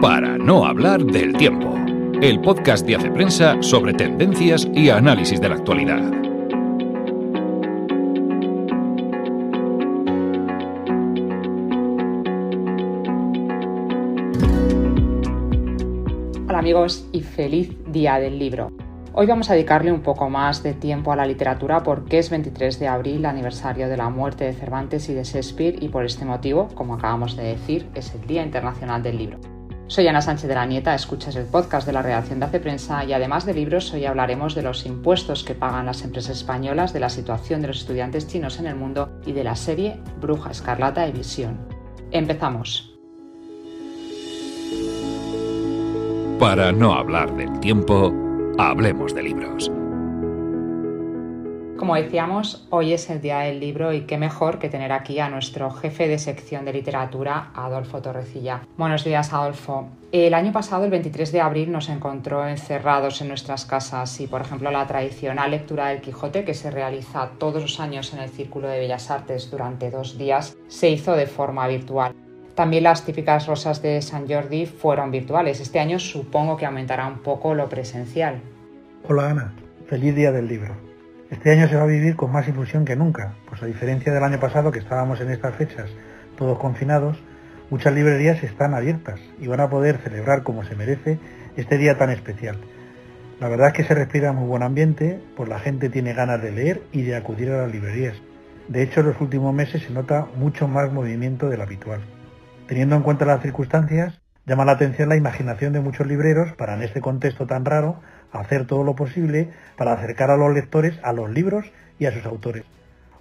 Para no hablar del tiempo, el podcast de Hace Prensa sobre tendencias y análisis de la actualidad. Hola amigos y feliz día del libro. Hoy vamos a dedicarle un poco más de tiempo a la literatura porque es 23 de abril, aniversario de la muerte de Cervantes y de Shakespeare y por este motivo, como acabamos de decir, es el Día Internacional del Libro. Soy Ana Sánchez de la Nieta, escuchas el podcast de la redacción de Hace Prensa y además de libros hoy hablaremos de los impuestos que pagan las empresas españolas, de la situación de los estudiantes chinos en el mundo y de la serie Bruja Escarlata y Visión. Empezamos. Para no hablar del tiempo, hablemos de libros. Como decíamos, hoy es el Día del Libro y qué mejor que tener aquí a nuestro jefe de sección de literatura, Adolfo Torrecilla. Buenos días, Adolfo. El año pasado, el 23 de abril, nos encontró encerrados en nuestras casas y, por ejemplo, la tradicional lectura del Quijote, que se realiza todos los años en el Círculo de Bellas Artes durante dos días, se hizo de forma virtual. También las típicas rosas de San Jordi fueron virtuales. Este año supongo que aumentará un poco lo presencial. Hola Ana, feliz día del libro. Este año se va a vivir con más ilusión que nunca, pues a diferencia del año pasado que estábamos en estas fechas todos confinados, muchas librerías están abiertas y van a poder celebrar como se merece este día tan especial. La verdad es que se respira muy buen ambiente, pues la gente tiene ganas de leer y de acudir a las librerías. De hecho, en los últimos meses se nota mucho más movimiento del habitual. Teniendo en cuenta las circunstancias, llama la atención la imaginación de muchos libreros para en este contexto tan raro hacer todo lo posible para acercar a los lectores a los libros y a sus autores.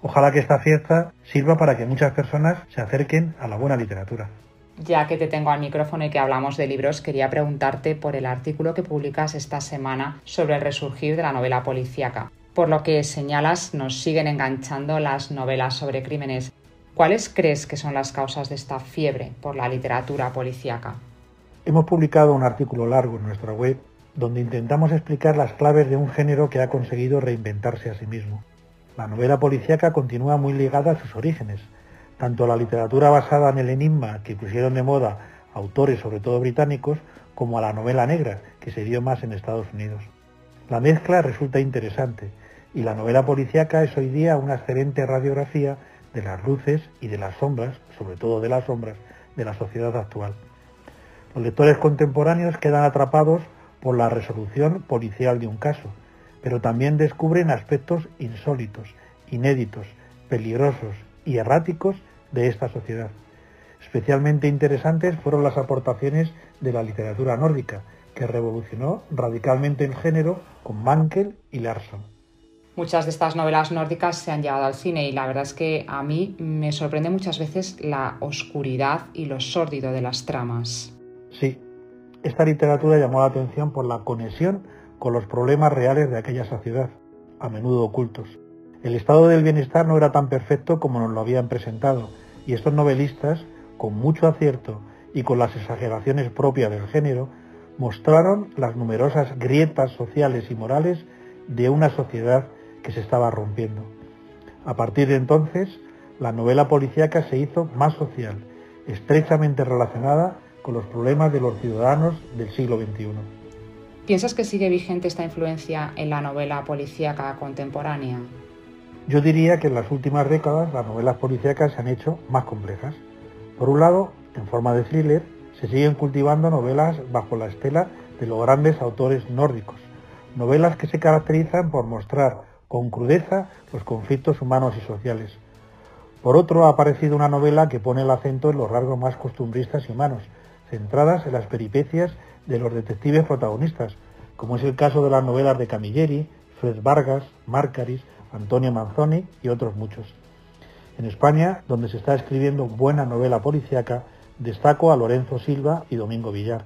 Ojalá que esta fiesta sirva para que muchas personas se acerquen a la buena literatura. Ya que te tengo al micrófono y que hablamos de libros, quería preguntarte por el artículo que publicas esta semana sobre el resurgir de la novela policíaca. Por lo que señalas, nos siguen enganchando las novelas sobre crímenes. ¿Cuáles crees que son las causas de esta fiebre por la literatura policíaca? Hemos publicado un artículo largo en nuestra web donde intentamos explicar las claves de un género que ha conseguido reinventarse a sí mismo. La novela policíaca continúa muy ligada a sus orígenes, tanto a la literatura basada en el enigma que pusieron de moda autores, sobre todo británicos, como a la novela negra, que se dio más en Estados Unidos. La mezcla resulta interesante y la novela policíaca es hoy día una excelente radiografía de las luces y de las sombras, sobre todo de las sombras, de la sociedad actual. Los lectores contemporáneos quedan atrapados por la resolución policial de un caso, pero también descubren aspectos insólitos, inéditos, peligrosos y erráticos de esta sociedad. Especialmente interesantes fueron las aportaciones de la literatura nórdica, que revolucionó radicalmente el género con Mankel y Larsson. Muchas de estas novelas nórdicas se han llevado al cine y la verdad es que a mí me sorprende muchas veces la oscuridad y lo sórdido de las tramas. Sí, esta literatura llamó la atención por la conexión con los problemas reales de aquella sociedad, a menudo ocultos. El estado del bienestar no era tan perfecto como nos lo habían presentado, y estos novelistas, con mucho acierto y con las exageraciones propias del género, mostraron las numerosas grietas sociales y morales de una sociedad que se estaba rompiendo. A partir de entonces, la novela policíaca se hizo más social, estrechamente relacionada con los problemas de los ciudadanos del siglo XXI. ¿Piensas que sigue vigente esta influencia en la novela policíaca contemporánea? Yo diría que en las últimas décadas las novelas policíacas se han hecho más complejas. Por un lado, en forma de thriller, se siguen cultivando novelas bajo la estela de los grandes autores nórdicos, novelas que se caracterizan por mostrar con crudeza los conflictos humanos y sociales. Por otro, ha aparecido una novela que pone el acento en los rasgos más costumbristas y humanos, centradas en las peripecias de los detectives protagonistas, como es el caso de las novelas de Camilleri, Fred Vargas, Márcaris, Antonio Manzoni y otros muchos. En España, donde se está escribiendo buena novela policíaca, destaco a Lorenzo Silva y Domingo Villar.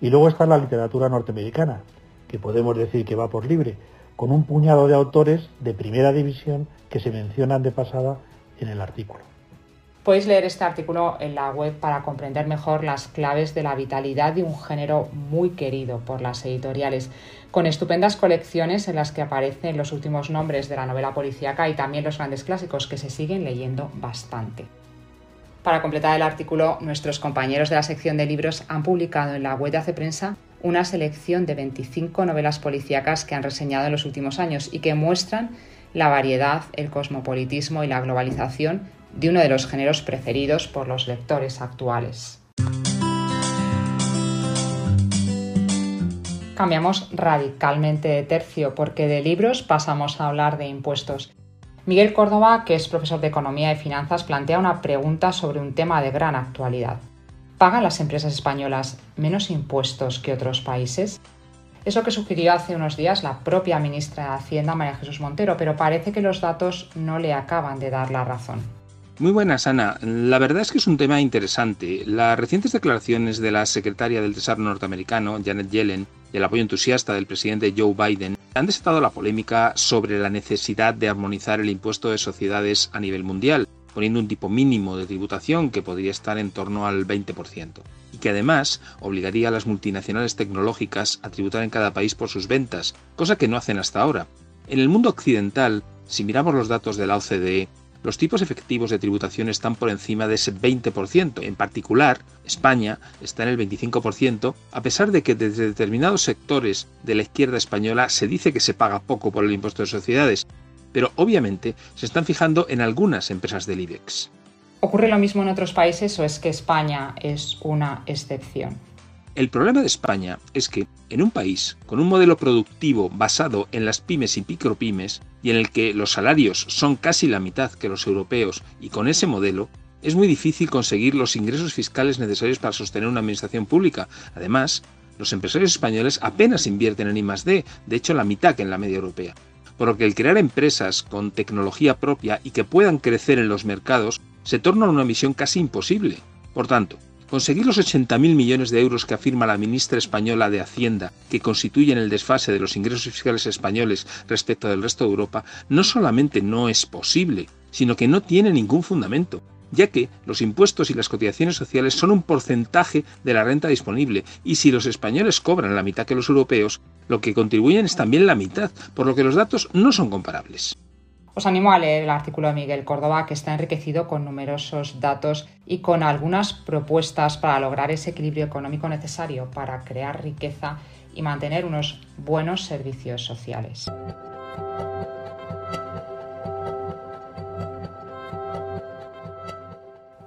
Y luego está la literatura norteamericana, que podemos decir que va por libre, con un puñado de autores de primera división que se mencionan de pasada en el artículo. Podéis leer este artículo en la web para comprender mejor las claves de la vitalidad de un género muy querido por las editoriales, con estupendas colecciones en las que aparecen los últimos nombres de la novela policíaca y también los grandes clásicos que se siguen leyendo bastante. Para completar el artículo, nuestros compañeros de la sección de libros han publicado en la web de Hace Prensa una selección de 25 novelas policíacas que han reseñado en los últimos años y que muestran la variedad, el cosmopolitismo y la globalización de uno de los géneros preferidos por los lectores actuales. Cambiamos radicalmente de tercio porque de libros pasamos a hablar de impuestos. Miguel Córdoba, que es profesor de Economía y Finanzas, plantea una pregunta sobre un tema de gran actualidad. ¿Pagan las empresas españolas menos impuestos que otros países? Es lo que sugirió hace unos días la propia ministra de Hacienda, María Jesús Montero, pero parece que los datos no le acaban de dar la razón. Muy buenas, Ana. La verdad es que es un tema interesante. Las recientes declaraciones de la secretaria del Tesoro norteamericano, Janet Yellen, y el apoyo entusiasta del presidente Joe Biden han desatado la polémica sobre la necesidad de armonizar el impuesto de sociedades a nivel mundial, poniendo un tipo mínimo de tributación que podría estar en torno al 20% y que además obligaría a las multinacionales tecnológicas a tributar en cada país por sus ventas, cosa que no hacen hasta ahora. En el mundo occidental, si miramos los datos de la OCDE, los tipos efectivos de tributación están por encima de ese 20%. En particular, España está en el 25%, a pesar de que desde determinados sectores de la izquierda española se dice que se paga poco por el impuesto de sociedades, pero obviamente se están fijando en algunas empresas del IBEX. ¿Ocurre lo mismo en otros países o es que España es una excepción? El problema de España es que, en un país con un modelo productivo basado en las pymes y micropymes, y en el que los salarios son casi la mitad que los europeos, y con ese modelo, es muy difícil conseguir los ingresos fiscales necesarios para sostener una administración pública. Además, los empresarios españoles apenas invierten en I+D, de hecho la mitad que en la media europea. Por lo que el crear empresas con tecnología propia y que puedan crecer en los mercados se torna una misión casi imposible. Por tanto, conseguir los 80.000 millones de euros que afirma la ministra española de Hacienda, que constituyen el desfase de los ingresos fiscales españoles respecto del resto de Europa, no solamente no es posible, sino que no tiene ningún fundamento ya que los impuestos y las cotizaciones sociales son un porcentaje de la renta disponible, y si los españoles cobran la mitad que los europeos, lo que contribuyen es también la mitad, por lo que los datos no son comparables. Os animo a leer el artículo de Miguel Córdoba, que está enriquecido con numerosos datos y con algunas propuestas para lograr ese equilibrio económico necesario para crear riqueza y mantener unos buenos servicios sociales.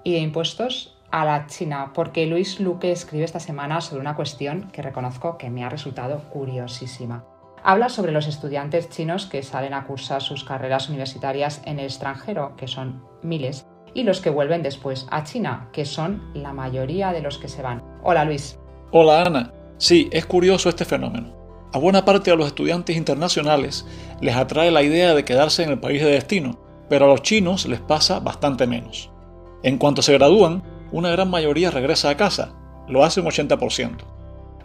Y de impuestos a la China, porque Luis Luque escribe esta semana sobre una cuestión que reconozco que me ha resultado curiosísima habla sobre los estudiantes chinos que salen a cursar sus carreras universitarias en el extranjero, que son miles, y los que vuelven después a China, que son la mayoría de los que se van. Hola Luis. Hola Ana. Sí, es curioso este fenómeno. A buena parte de los estudiantes internacionales les atrae la idea de quedarse en el país de destino, pero a los chinos les pasa bastante menos. En cuanto se gradúan, una gran mayoría regresa a casa, lo hace un 80%.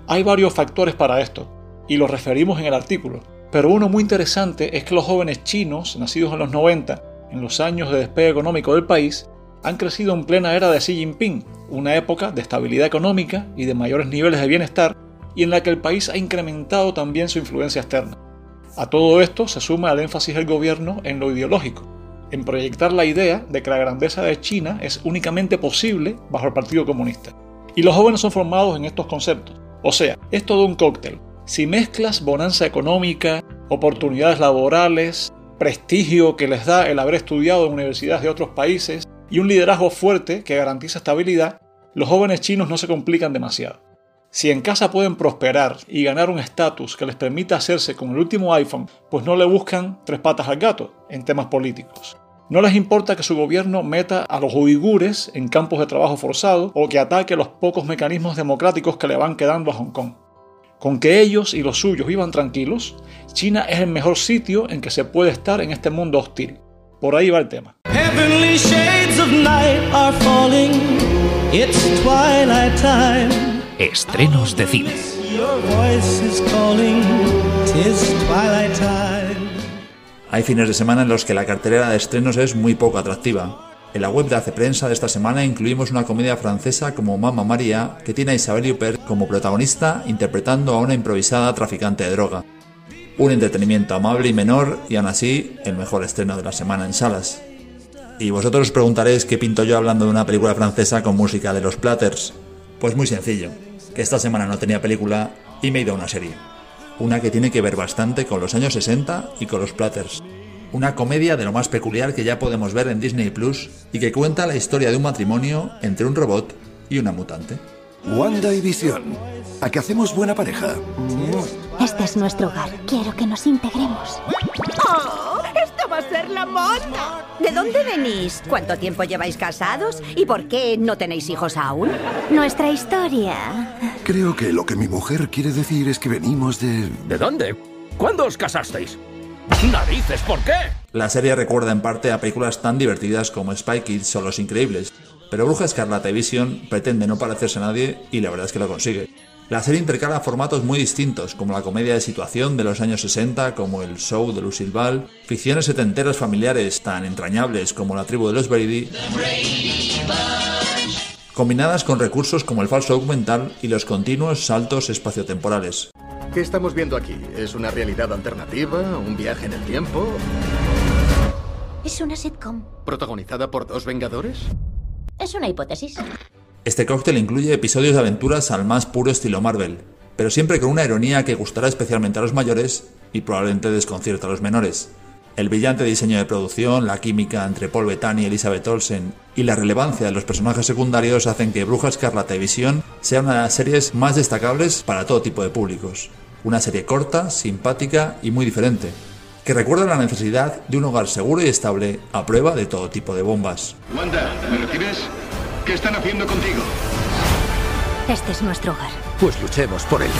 Hay varios factores para esto, y lo referimos en el artículo. Pero uno muy interesante es que los jóvenes chinos, nacidos en los 90, en los años de despegue económico del país, han crecido en plena era de Xi Jinping, una época de estabilidad económica y de mayores niveles de bienestar, y en la que el país ha incrementado también su influencia externa. A todo esto se suma el énfasis del gobierno en lo ideológico, en proyectar la idea de que la grandeza de China es únicamente posible bajo el Partido Comunista. Y los jóvenes son formados en estos conceptos. O sea, es todo un cóctel, si mezclas bonanza económica, oportunidades laborales, prestigio que les da el haber estudiado en universidades de otros países y un liderazgo fuerte que garantiza estabilidad, los jóvenes chinos no se complican demasiado. Si en casa pueden prosperar y ganar un estatus que les permita hacerse con el último iPhone, pues no le buscan tres patas al gato en temas políticos. No les importa que su gobierno meta a los uigures en campos de trabajo forzado o que ataque los pocos mecanismos democráticos que le van quedando a Hong Kong. Con que ellos y los suyos vivan tranquilos, China es el mejor sitio en que se puede estar en este mundo hostil. Por ahí va el tema. Estrenos de cine. Hay fines de semana en los que la cartelera de estrenos es muy poco atractiva. En la web de Hace Prensa de esta semana incluimos una comedia francesa como Mamma María, que tiene a Isabelle Huppert como protagonista interpretando a una improvisada traficante de droga. Un entretenimiento amable y menor y aún así el mejor estreno de la semana en salas. Y vosotros os preguntaréis qué pinto yo hablando de una película francesa con música de los Platters. Pues muy sencillo, que esta semana no tenía película y me he ido a una serie. Una que tiene que ver bastante con los años 60 y con los Platters. Una comedia de lo más peculiar que ya podemos ver en Disney Plus y que cuenta la historia de un matrimonio entre un robot y una mutante. Wanda y Visión. ¿A qué hacemos buena pareja? Este es nuestro hogar. Quiero que nos integremos. ¡Oh! ¡Esto va a ser la monda! ¿De dónde venís? ¿Cuánto tiempo lleváis casados? ¿Y por qué no tenéis hijos aún? Nuestra historia. Creo que lo que mi mujer quiere decir es que venimos de... ¿De dónde? ¿Cuándo os casasteis? ¡Narices! ¿Por qué? La serie recuerda en parte a películas tan divertidas como Spy Kids o Los Increíbles, pero Bruja Escarlata y Vision pretende no parecerse a nadie y la verdad es que lo consigue. La serie intercala formatos muy distintos, como la comedia de situación de los años 60, como el show de Lucille Ball, ficciones setenteras familiares tan entrañables como la tribu de los Brady, combinadas con recursos como el falso documental y los continuos saltos espaciotemporales. ¿Qué estamos viendo aquí? ¿Es una realidad alternativa? ¿Un viaje en el tiempo? Es una sitcom. ¿Protagonizada por dos Vengadores? Es una hipótesis. Este cóctel incluye episodios de aventuras al más puro estilo Marvel, pero siempre con una ironía que gustará especialmente a los mayores y probablemente desconcierta a los menores. El brillante diseño de producción, la química entre Paul Bettany y Elizabeth Olsen y la relevancia de los personajes secundarios hacen que Bruja Escarlata y Visión sea una de las series más destacables para todo tipo de públicos. Una serie corta, simpática y muy diferente, que recuerda la necesidad de un hogar seguro y estable a prueba de todo tipo de bombas. Wanda, ¿me recibes? ¿Qué están haciendo contigo? Este es nuestro hogar. Pues luchemos por él.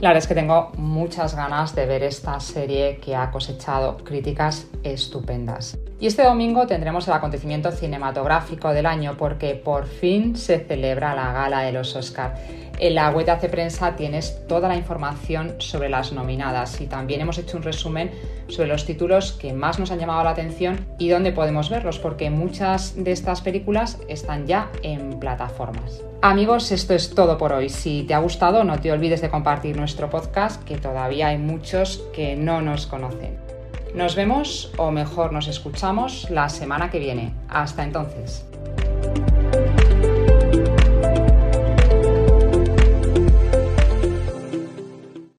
La verdad es que tengo muchas ganas de ver esta serie que ha cosechado críticas estupendas. Y este domingo tendremos el acontecimiento cinematográfico del año porque por fin se celebra la gala de los Oscar. En la web de Prensa tienes toda la información sobre las nominadas y también hemos hecho un resumen sobre los títulos que más nos han llamado la atención y dónde podemos verlos porque muchas de estas películas están ya en plataformas. Amigos, esto es todo por hoy. Si te ha gustado, no te olvides de compartir nuestro podcast, que todavía hay muchos que no nos conocen. Nos vemos, o mejor nos escuchamos, la semana que viene. Hasta entonces.